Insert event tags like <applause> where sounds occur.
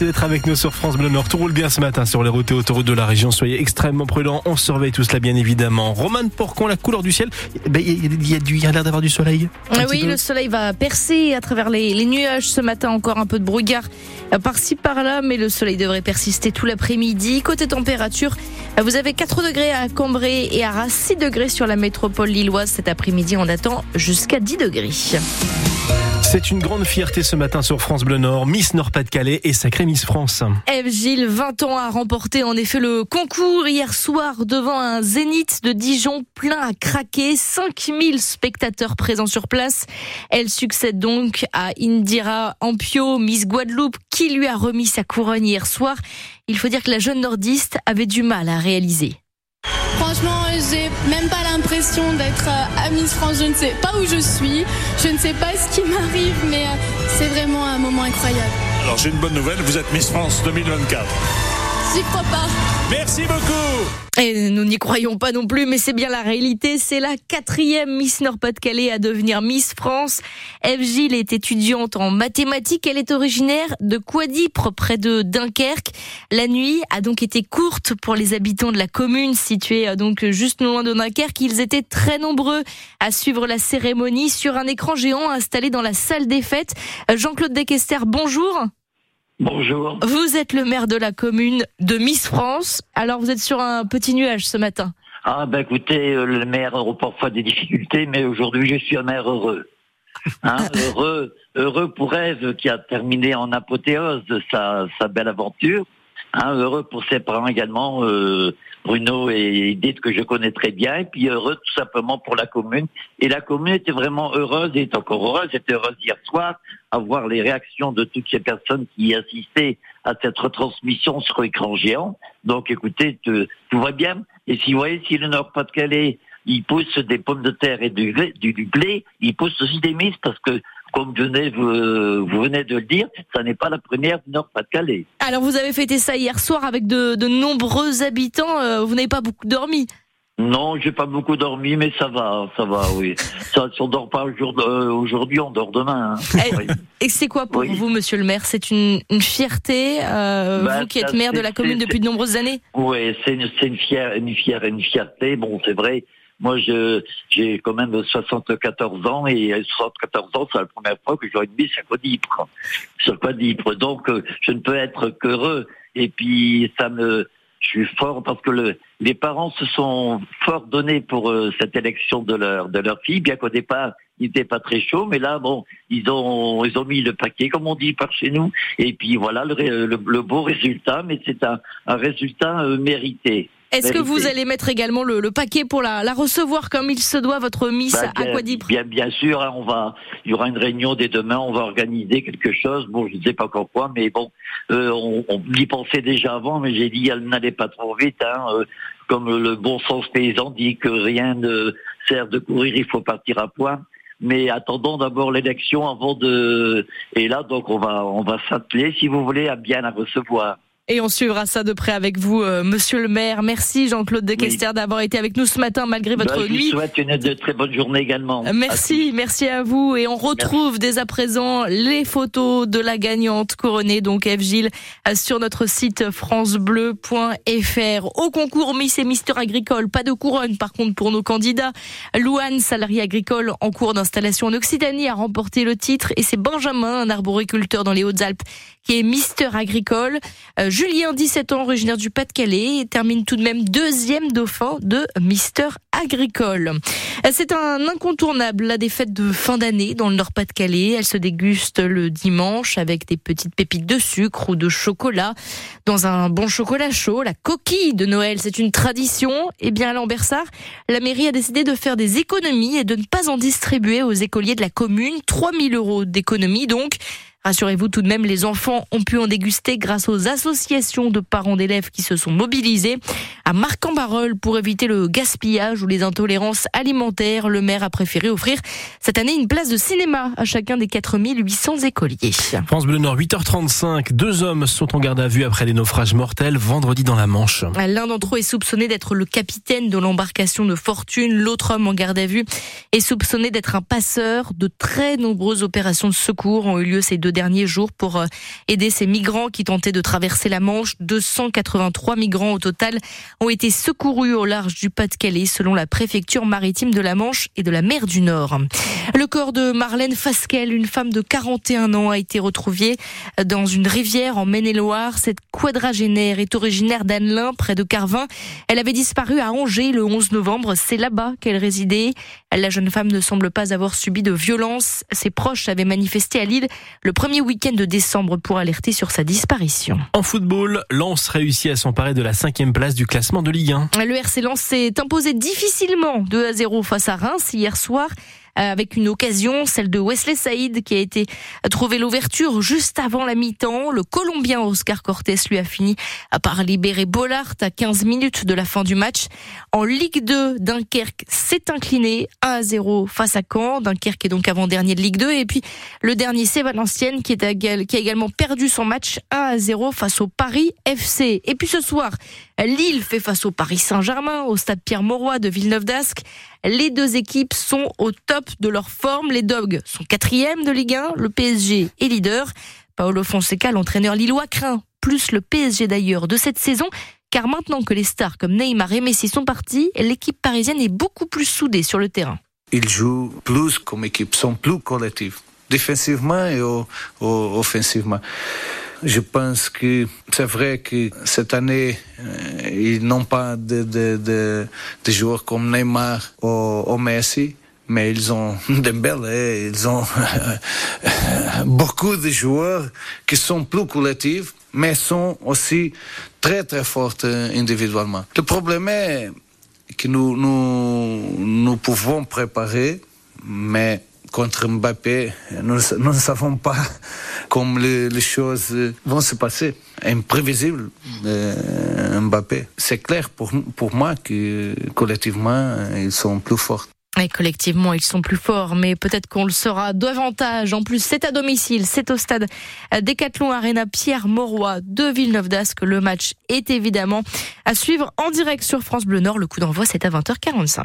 d'être avec nous sur France Bleu Nord. Tout roule bien ce matin sur les routes et autoroutes de la région. Soyez extrêmement prudents. On surveille tout cela, bien évidemment. Roman Porcon, la couleur du ciel. Eh ben, il y, a, du, a l'air d'avoir du soleil. Ah oui, le soleil va percer à travers les, les, nuages ce matin. Encore un peu de brouillard euh, par-ci par-là, mais le soleil devrait persister tout l'après-midi. Côté température, euh, vous avez 4 degrés à Cambrai et à Arras, 6 degrés sur la métropole lilloise. Cet après-midi, on attend jusqu'à 10 degrés. C'est une grande fierté ce matin sur France Bleu Nord. Miss Nord-Pas-de-Calais et sacrée Miss France. Eve Gilles, 20 ans, a remporté en effet le concours hier soir devant un zénith de Dijon plein à craquer. 5000 spectateurs présents sur place. Elle succède donc à Indira Ampio, Miss Guadeloupe, qui lui a remis sa couronne hier soir. Il faut dire que la jeune nordiste avait du mal à réaliser. Franchement, j'ai même pas l'impression d'être euh, à Miss France. Je ne sais pas où je suis, je ne sais pas ce qui <laughs> m'arrive, mais euh, c'est vraiment un moment incroyable. Alors j'ai une bonne nouvelle, vous êtes Miss France 2024. J'y crois pas. Merci beaucoup. Et nous n'y croyons pas non plus, mais c'est bien la réalité. C'est la quatrième Miss Nord-Pas-de-Calais à devenir Miss France. Eve Gilles est étudiante en mathématiques. Elle est originaire de Quadipre, près de Dunkerque. La nuit a donc été courte pour les habitants de la commune, située euh, donc juste loin de Dunkerque. Ils étaient très nombreux à suivre la cérémonie sur un écran géant installé dans la salle des fêtes. Euh, Jean-Claude Dequester, bonjour. Bonjour. Vous êtes le maire de la commune de Miss France. Alors vous êtes sur un petit nuage ce matin. Ah ben écoutez, euh, le maire aura parfois des difficultés, mais aujourd'hui je suis un maire heureux. Hein, <laughs> heureux, heureux pour Eve qui a terminé en apothéose sa, sa belle aventure. Hein, heureux pour ses parents également, euh, Bruno et Edith que je connais très bien, et puis heureux tout simplement pour la commune. Et la commune était vraiment heureuse et est encore heureuse, était heureuse hier soir à voir les réactions de toutes ces personnes qui assistaient à cette retransmission sur écran géant. Donc écoutez, tout va bien. Et si vous voyez, si le Nord-Pas-de-Calais il pousse des pommes de terre et du, du, du blé, il pousse aussi des mises parce que comme vous venez, vous, venez de le dire, ça n'est pas la première du Nord-Pas-de-Calais. Alors vous avez fêté ça hier soir avec de, nombreux habitants, euh, vous n'avez pas beaucoup dormi non, j'ai pas beaucoup dormi, mais ça va, ça va, oui. <laughs> ça, si on dort pas euh, aujourd'hui, on dort demain. Hein. Eh, et, c'est quoi pour vous, Monsieur le Maire? C'est une, fierté, euh, ben, vous qui êtes maire de la commune depuis de nombreuses années? Oui, c'est une, une, fière, une, fière, une fierté. Bon, c'est vrai. Moi, je, j'ai quand même 74 ans et 74 ans, c'est la première fois que j'aurai une mise sur Quadipre. Sur Quadipre. Donc, euh, je ne peux être qu'heureux. Et puis, ça me, je suis fort parce que le, les parents se sont fort donnés pour euh, cette élection de leur, de leur fille, bien qu'au départ, il n'était pas très chaud, mais là, bon, ils ont, ils ont mis le paquet, comme on dit par chez nous, et puis voilà le, le, beau résultat, mais c'est un, un résultat euh, mérité. Est-ce que vous allez mettre également le, le paquet pour la, la, recevoir comme il se doit, votre Miss bah, Aquadip bien, bien sûr, hein, on va, il y aura une réunion dès demain, on va organiser quelque chose. Bon, je ne sais pas encore quoi, mais bon, euh, on, on, y pensait déjà avant, mais j'ai dit, elle n'allait pas trop vite. Hein, euh, comme le bon sens paysan dit que rien ne sert de courir, il faut partir à point mais attendons d'abord l'élection avant de et là donc on va on va s'atteler si vous voulez à bien la recevoir. Et on suivra ça de près avec vous, euh, Monsieur le maire. Merci Jean-Claude Dequester d'avoir été avec nous ce matin malgré votre bah, nuit. Je vous souhaite une de très bonne journée également. Euh, merci, merci à vous. Et on retrouve dès à présent les photos de la gagnante couronnée, donc Eve Gilles, euh, sur notre site francebleu.fr. Au concours Miss et Mister Agricole, pas de couronne par contre pour nos candidats. Louane, salarié agricole en cours d'installation en Occitanie, a remporté le titre et c'est Benjamin, un arboriculteur dans les Hautes-Alpes, qui est Mister Agricole. Julien, 17 ans, originaire du Pas-de-Calais, termine tout de même deuxième dauphin de Mister Agricole. C'est un incontournable, la défaite de fin d'année dans le Nord-Pas-de-Calais. Elle se déguste le dimanche avec des petites pépites de sucre ou de chocolat. Dans un bon chocolat chaud, la coquille de Noël, c'est une tradition. Eh bien, à Lambersart, la mairie a décidé de faire des économies et de ne pas en distribuer aux écoliers de la commune. 3000 euros d'économies donc. Rassurez-vous tout de même, les enfants ont pu en déguster grâce aux associations de parents d'élèves qui se sont mobilisés. À Marc-en-Barœul, pour éviter le gaspillage ou les intolérances alimentaires, le maire a préféré offrir cette année une place de cinéma à chacun des 4800 écoliers. France Bleu Nord, 8h35. Deux hommes sont en garde à vue après des naufrages mortels vendredi dans la Manche. L'un d'entre eux est soupçonné d'être le capitaine de l'embarcation de fortune. L'autre homme en garde à vue est soupçonné d'être un passeur. De très nombreuses opérations de secours ont eu lieu ces deux derniers jours pour euh, aider ces migrants qui tentaient de traverser la Manche. 283 migrants au total ont été secourus au large du Pas-de-Calais selon la préfecture maritime de la Manche et de la mer du Nord. Le corps de Marlène Fasquelle, une femme de 41 ans, a été retrouvé dans une rivière en Maine-et-Loire. Cette quadragénaire est originaire d'Annelin, près de Carvin. Elle avait disparu à Angers le 11 novembre. C'est là-bas qu'elle résidait. La jeune femme ne semble pas avoir subi de violence. Ses proches avaient manifesté à Lille le premier week-end de décembre pour alerter sur sa disparition. En football, Lens réussit à s'emparer de la cinquième place du classement de Ligue 1. Le RC Lens s'est imposé difficilement 2 à 0 face à Reims hier soir. Euh, avec une occasion, celle de Wesley Saïd qui a été trouvé l'ouverture juste avant la mi-temps. Le Colombien Oscar Cortés lui a fini par libérer Bollard à 15 minutes de la fin du match. En Ligue 2, Dunkerque s'est incliné 1 à 0 face à Caen. Dunkerque est donc avant-dernier de Ligue 2. Et puis le dernier, c'est Valenciennes qui, qui a également perdu son match 1 à 0 face au Paris FC. Et puis ce soir, Lille fait face au Paris Saint-Germain au stade Pierre-Mauroy de Villeneuve-d'Ascq. Les deux équipes sont au top de leur forme. Les Dogs sont quatrième de Ligue 1, le PSG est leader. Paolo Fonseca, l'entraîneur lillois, craint plus le PSG d'ailleurs de cette saison, car maintenant que les stars comme Neymar et Messi sont partis, l'équipe parisienne est beaucoup plus soudée sur le terrain. Ils jouent plus comme équipe, sont plus collectifs, défensivement et offensivement. Je pense que c'est vrai que cette année, euh, ils n'ont pas de, de, de, de, joueurs comme Neymar ou, Messi, mais ils ont <laughs> Dembélé, ils ont beaucoup de joueurs qui sont plus collectifs, mais sont aussi très très forts individuellement. Le problème est que nous, nous, nous pouvons préparer, mais contre Mbappé, nous, ne savons pas <laughs> comment les, choses vont se passer. Imprévisible, euh, Mbappé. C'est clair pour, pour moi que collectivement, ils sont plus forts. Collectivement, ils sont plus forts, mais peut-être qu'on le saura davantage. En plus, c'est à domicile, c'est au stade Décathlon Arena Pierre Mauroy de Villeneuve d'Ascq. Le match est évidemment à suivre en direct sur France Bleu Nord. Le coup d'envoi, c'est à 20h45.